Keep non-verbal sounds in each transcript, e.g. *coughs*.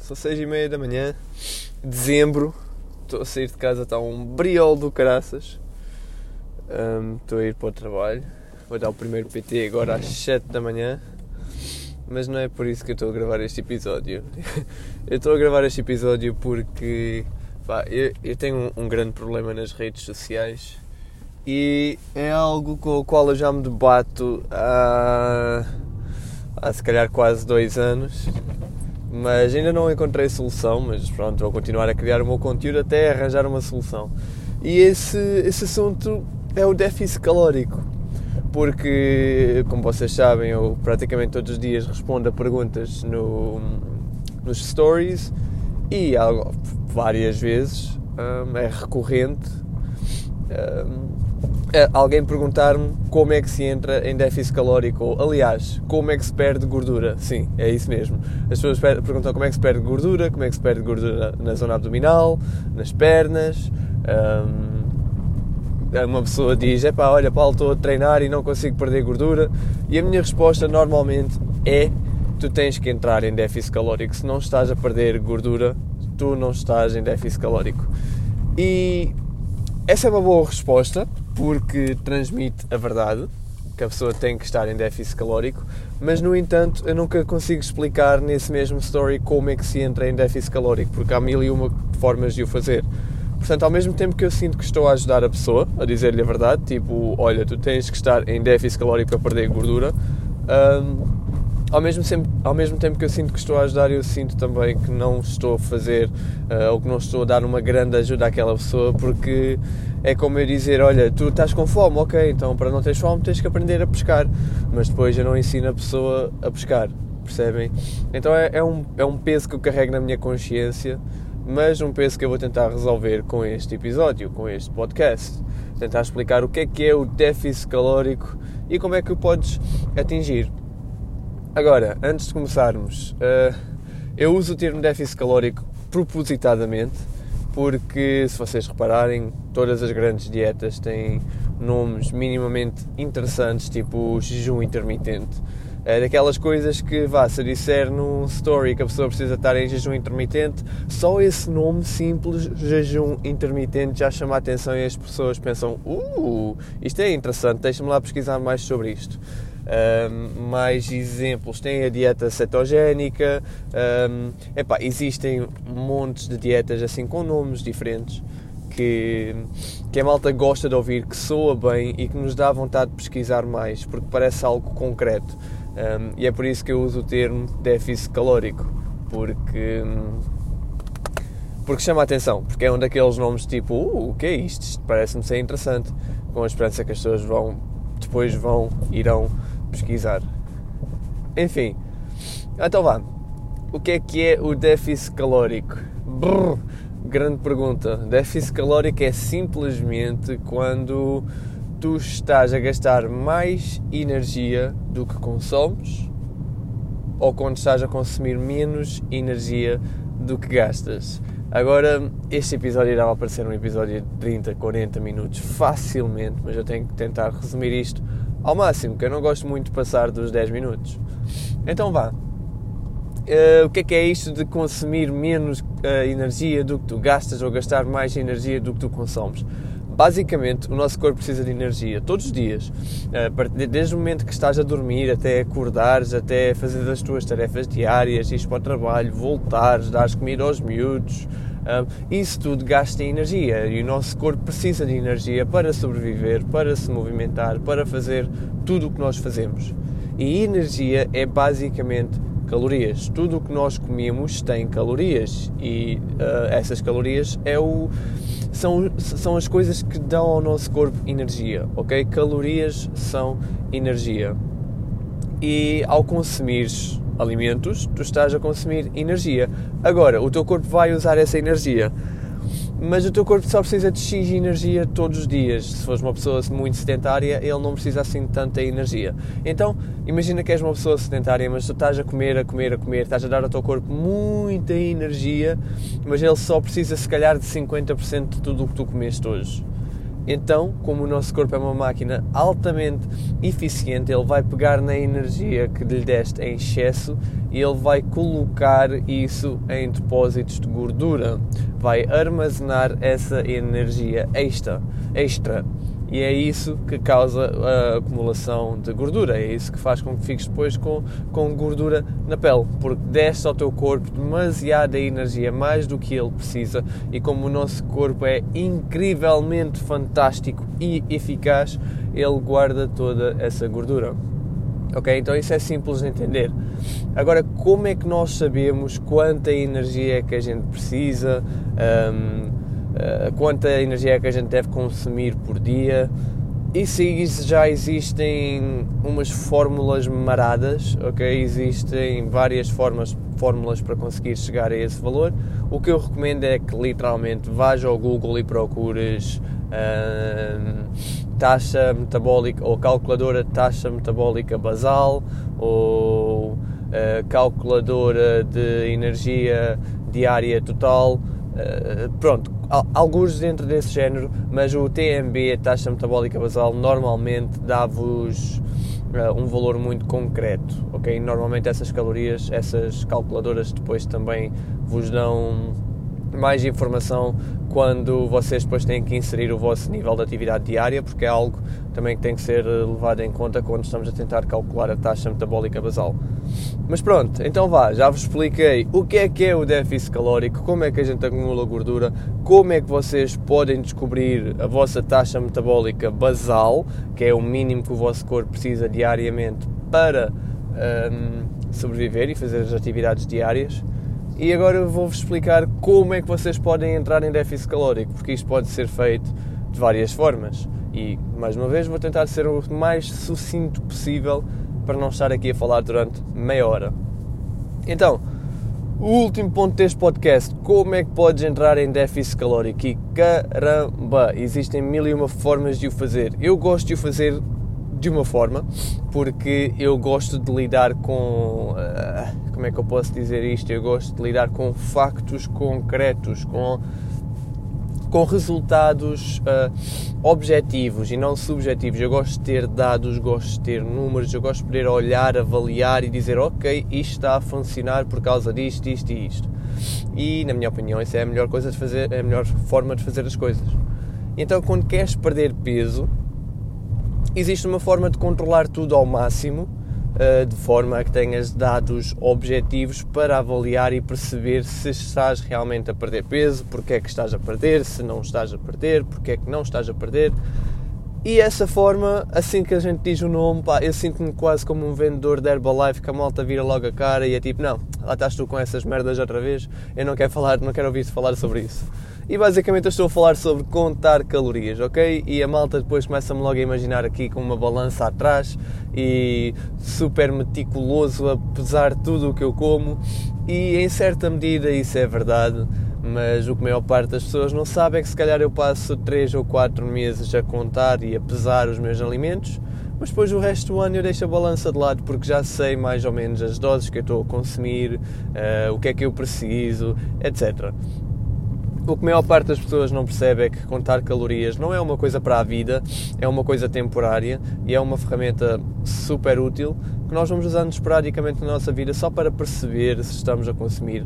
São seis e meia da manhã, dezembro. Estou a sair de casa, está um briol do caraças. Um, estou a ir para o trabalho. Vou dar o primeiro PT agora às 7 da manhã. Mas não é por isso que eu estou a gravar este episódio. *laughs* eu estou a gravar este episódio porque pá, eu, eu, tenho um, um grande problema nas redes sociais e é algo com o qual eu já me debato há, há se calhar quase dois anos mas ainda não encontrei solução, mas pronto, vou continuar a criar o meu conteúdo até arranjar uma solução. E esse, esse assunto é o déficit calórico, porque, como vocês sabem, eu praticamente todos os dias respondo a perguntas no, nos stories e várias vezes um, é recorrente um, é alguém perguntar-me como é que se entra em déficit calórico, ou aliás, como é que se perde gordura. Sim, é isso mesmo. As pessoas perguntam como é que se perde gordura, como é que se perde gordura na zona abdominal, nas pernas. Um, uma pessoa diz: é pá, olha, Paulo, estou a treinar e não consigo perder gordura. E a minha resposta normalmente é: tu tens que entrar em déficit calórico. Se não estás a perder gordura, tu não estás em déficit calórico. E essa é uma boa resposta porque transmite a verdade, que a pessoa tem que estar em déficit calórico, mas no entanto eu nunca consigo explicar nesse mesmo story como é que se entra em déficit calórico, porque há mil e uma formas de o fazer. Portanto, ao mesmo tempo que eu sinto que estou a ajudar a pessoa, a dizer-lhe a verdade, tipo, olha, tu tens que estar em déficit calórico para perder gordura, hum, ao mesmo, tempo, ao mesmo tempo que eu sinto que estou a ajudar, eu sinto também que não estou a fazer uh, ou que não estou a dar uma grande ajuda àquela pessoa, porque é como eu dizer: Olha, tu estás com fome, ok, então para não teres fome tens que aprender a pescar, mas depois eu não ensino a pessoa a pescar, percebem? Então é, é um, é um peso que eu carrego na minha consciência, mas um peso que eu vou tentar resolver com este episódio, com este podcast. Tentar explicar o que é que é o déficit calórico e como é que o podes atingir. Agora, antes de começarmos, uh, eu uso o termo déficit calórico propositadamente porque, se vocês repararem, todas as grandes dietas têm nomes minimamente interessantes, tipo jejum intermitente. É daquelas coisas que, vá, se disser num story que a pessoa precisa estar em jejum intermitente, só esse nome simples, jejum intermitente, já chama a atenção e as pessoas pensam: Uh, isto é interessante, deixa-me lá pesquisar mais sobre isto. Um, mais exemplos, tem a dieta cetogénica, um, epá, existem montes de dietas assim com nomes diferentes que, que a malta gosta de ouvir, que soa bem e que nos dá vontade de pesquisar mais, porque parece algo concreto. Um, e é por isso que eu uso o termo déficit calórico, porque, porque chama a atenção, porque é um daqueles nomes tipo, uh, o que é isto? Isto parece-me ser interessante, com a esperança que as pessoas vão, depois vão, irão pesquisar. Enfim, então vá. O que é que é o déficit calórico? Brrr, grande pergunta. Déficit calórico é simplesmente quando tu estás a gastar mais energia do que consomes ou quando estás a consumir menos energia do que gastas. Agora, este episódio irá aparecer um episódio de 30, 40 minutos facilmente, mas eu tenho que tentar resumir isto ao máximo, que eu não gosto muito de passar dos 10 minutos. Então vá. Uh, o que é que é isto de consumir menos uh, energia do que tu gastas ou gastar mais energia do que tu consomes? Basicamente, o nosso corpo precisa de energia todos os dias, uh, desde o momento que estás a dormir até acordares, até fazer as tuas tarefas diárias, ires para o trabalho, voltares, dares comida aos miúdos, isso tudo gasta energia e o nosso corpo precisa de energia para sobreviver, para se movimentar, para fazer tudo o que nós fazemos. E energia é basicamente calorias. Tudo o que nós comemos tem calorias e uh, essas calorias é o, são, são as coisas que dão ao nosso corpo energia, ok? Calorias são energia. E ao consumires alimentos, tu estás a consumir energia. Agora, o teu corpo vai usar essa energia, mas o teu corpo só precisa de X energia todos os dias. Se fores uma pessoa muito sedentária, ele não precisa assim de tanta energia. Então, imagina que és uma pessoa sedentária, mas tu estás a comer, a comer, a comer, estás a dar ao teu corpo muita energia, mas ele só precisa se calhar de 50% de tudo o que tu comeste hoje. Então, como o nosso corpo é uma máquina altamente eficiente, ele vai pegar na energia que lhe deste em excesso e ele vai colocar isso em depósitos de gordura. Vai armazenar essa energia extra. extra e é isso que causa a acumulação de gordura, é isso que faz com que fiques depois com, com gordura na pele, porque deste ao teu corpo demasiada energia, mais do que ele precisa, e como o nosso corpo é incrivelmente fantástico e eficaz, ele guarda toda essa gordura. Ok? Então isso é simples de entender. Agora, como é que nós sabemos quanta energia é que a gente precisa? Um, eh, quanta energia é que a gente deve consumir por dia. Isso já existem umas fórmulas maradas, ok? Existem várias formas, fórmulas para conseguir chegar a esse valor. O que eu recomendo é que literalmente vás ao Google e procures uh, taxa metabólica ou calculadora taxa metabólica basal ou uh, calculadora de energia diária total. Uh, pronto, alguns dentro desse género, mas o TMB, a taxa metabólica basal, normalmente dá-vos uh, um valor muito concreto, ok? Normalmente essas calorias, essas calculadoras depois também vos dão mais informação quando vocês depois têm que inserir o vosso nível de atividade diária, porque é algo também que tem que ser levado em conta quando estamos a tentar calcular a taxa metabólica basal. Mas pronto, então vá, já vos expliquei o que é que é o déficit calórico, como é que a gente acumula gordura, como é que vocês podem descobrir a vossa taxa metabólica basal, que é o mínimo que o vosso corpo precisa diariamente para um, sobreviver e fazer as atividades diárias. E agora vou-vos explicar como é que vocês podem entrar em déficit calórico, porque isto pode ser feito de várias formas. E, mais uma vez, vou tentar ser o mais sucinto possível para não estar aqui a falar durante meia hora. Então, o último ponto deste podcast, como é que podes entrar em déficit calórico? E caramba, existem mil e uma formas de o fazer. Eu gosto de o fazer de uma forma, porque eu gosto de lidar com. Uh, como é que eu posso dizer isto? Eu gosto de lidar com factos concretos, com com resultados uh, objetivos e não subjetivos. Eu gosto de ter dados, gosto de ter números, eu gosto de poder olhar, avaliar e dizer, ok, isto está a funcionar por causa disto, isto e isto. E, na minha opinião, isso é a melhor coisa de fazer, é a melhor forma de fazer as coisas. Então, quando queres perder peso, existe uma forma de controlar tudo ao máximo de forma a que tenhas dados objetivos para avaliar e perceber se estás realmente a perder peso, porque é que estás a perder, se não estás a perder, porque é que não estás a perder. E essa forma, assim que a gente diz o nome, pá, eu sinto-me quase como um vendedor de Herbalife que a malta vira logo a cara e é tipo, não, lá estás tu com essas merdas outra vez, eu não quero falar, não quero ouvir-te falar sobre isso. E basicamente eu estou a falar sobre contar calorias, ok? E a malta depois começa-me logo a imaginar aqui com uma balança atrás e super meticuloso a pesar tudo o que eu como. E em certa medida isso é verdade, mas o que a maior parte das pessoas não sabe é que se calhar eu passo 3 ou 4 meses a contar e a pesar os meus alimentos, mas depois o resto do ano eu deixo a balança de lado porque já sei mais ou menos as doses que eu estou a consumir, uh, o que é que eu preciso, etc. O que a maior parte das pessoas não percebe é que contar calorias não é uma coisa para a vida, é uma coisa temporária e é uma ferramenta super útil que nós vamos usando esporadicamente na nossa vida só para perceber se estamos a consumir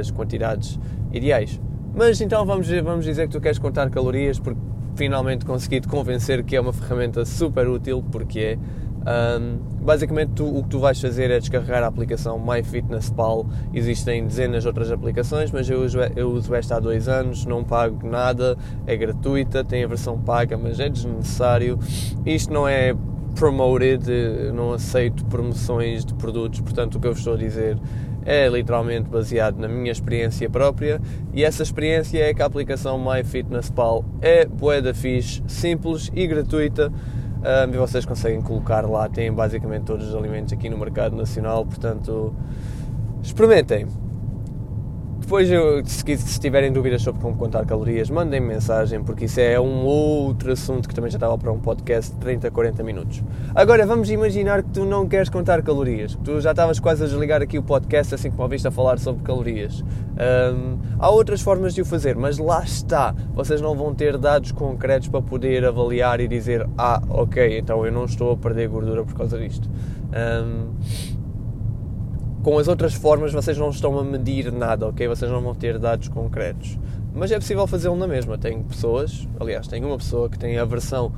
as quantidades ideais. Mas então vamos, vamos dizer que tu queres contar calorias porque finalmente consegui te convencer que é uma ferramenta super útil, porque é um, basicamente, tu, o que tu vais fazer é descarregar a aplicação MyFitnessPal. Existem dezenas de outras aplicações, mas eu uso, eu uso esta há dois anos, não pago nada, é gratuita, tem a versão paga, mas é desnecessário. Isto não é promoted, não aceito promoções de produtos, portanto, o que eu estou a dizer é literalmente baseado na minha experiência própria e essa experiência é que a aplicação MyFitnessPal é boa da fixe, simples e gratuita e vocês conseguem colocar lá, têm basicamente todos os alimentos aqui no mercado nacional, portanto experimentem. Depois, se, se tiverem dúvidas sobre como contar calorias, mandem-me mensagem, porque isso é um outro assunto que também já estava para um podcast de 30, 40 minutos. Agora, vamos imaginar que tu não queres contar calorias. Tu já estavas quase a desligar aqui o podcast assim que me ouviste a falar sobre calorias. Um, há outras formas de o fazer, mas lá está. Vocês não vão ter dados concretos para poder avaliar e dizer: Ah, ok, então eu não estou a perder gordura por causa disto. Um, com as outras formas vocês não estão a medir nada, ok? Vocês não vão ter dados concretos. Mas é possível fazê-lo na mesma. Tenho pessoas, aliás, tenho uma pessoa que tem aversão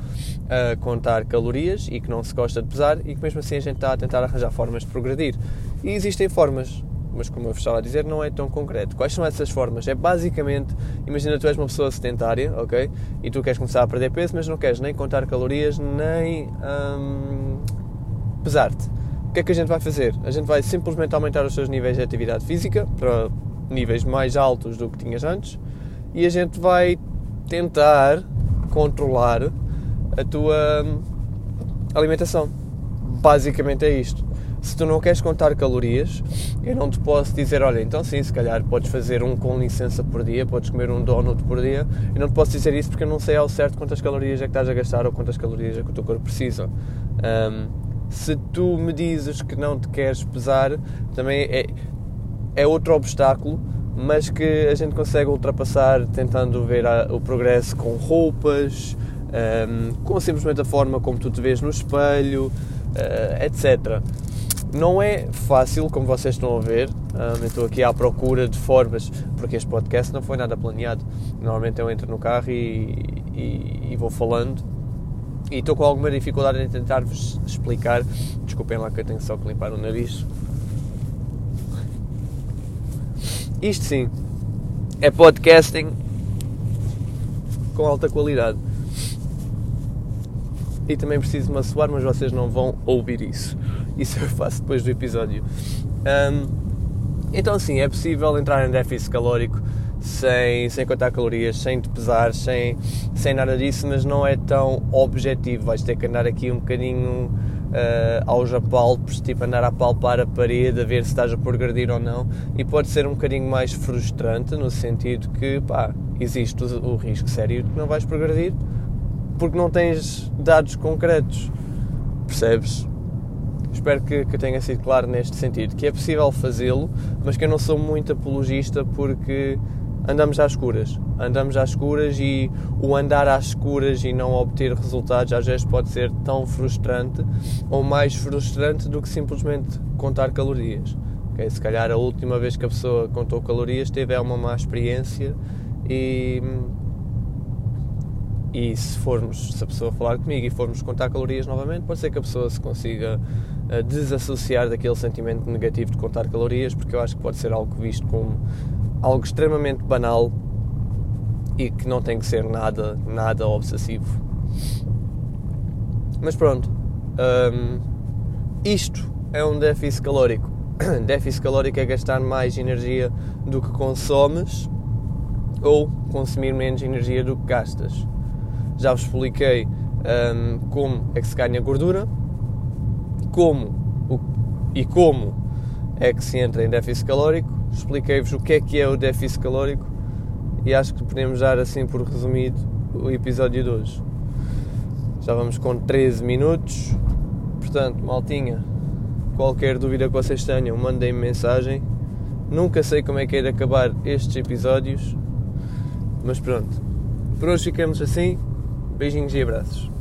a contar calorias e que não se gosta de pesar e que mesmo assim a gente está a tentar arranjar formas de progredir. E existem formas, mas como eu vos estava a dizer, não é tão concreto. Quais são essas formas? É basicamente, imagina tu és uma pessoa sedentária, ok? E tu queres começar a perder peso, mas não queres nem contar calorias, nem hum, pesar-te o que é que a gente vai fazer? A gente vai simplesmente aumentar os seus níveis de atividade física para níveis mais altos do que tinhas antes e a gente vai tentar controlar a tua hum, alimentação. Basicamente é isto. Se tu não queres contar calorias, eu não te posso dizer, olha, então sim, se calhar podes fazer um com licença por dia, podes comer um donut por dia. Eu não te posso dizer isso porque eu não sei ao certo quantas calorias é que estás a gastar ou quantas calorias é que o teu corpo precisa. Um, se tu me dizes que não te queres pesar, também é, é outro obstáculo, mas que a gente consegue ultrapassar tentando ver a, o progresso com roupas, um, com simplesmente a forma como tu te vês no espelho, uh, etc. Não é fácil, como vocês estão a ver, um, estou aqui à procura de formas, porque este podcast não foi nada planeado. Normalmente eu entro no carro e, e, e vou falando e estou com alguma dificuldade em tentar-vos explicar. Desculpem lá que eu tenho só que limpar o nariz. Isto sim é podcasting com alta qualidade. E também preciso me assoar, mas vocês não vão ouvir isso. Isso eu faço depois do episódio. Um, então, sim, é possível entrar em déficit calórico sem, sem contar calorias, sem te pesar, sem, sem nada disso, mas não é tão objetivo. Vais ter que andar aqui um bocadinho uh, aos apalpos, tipo andar a palpar a parede, a ver se estás a progredir ou não, e pode ser um bocadinho mais frustrante no sentido que, pá, existe o, o risco sério de que não vais progredir porque não tens dados concretos, percebes? Espero que, que tenha sido claro neste sentido, que é possível fazê-lo, mas que eu não sou muito apologista porque andamos às escuras. Andamos às escuras e o andar às escuras e não obter resultados às vezes pode ser tão frustrante ou mais frustrante do que simplesmente contar calorias. Okay? Se calhar a última vez que a pessoa contou calorias teve uma má experiência e, e se formos, se a pessoa falar comigo e formos contar calorias novamente, pode ser que a pessoa se consiga eh, desassociar daquele sentimento negativo de contar calorias, porque eu acho que pode ser algo visto como algo extremamente banal e que não tem que ser nada, nada obsessivo. Mas pronto, um, isto é um déficit calórico. *coughs* déficit calórico é gastar mais energia do que consomes ou consumir menos energia do que gastas. Já vos expliquei um, como é que se ganha gordura, como o, e como é que se entra em déficit calórico expliquei-vos o que é que é o déficit calórico e acho que podemos dar assim por resumido o episódio de hoje. Já vamos com 13 minutos, portanto, maltinha, qualquer dúvida que vocês tenham, mandem-me mensagem. Nunca sei como é que é de acabar estes episódios, mas pronto. Por hoje ficamos assim. Beijinhos e abraços.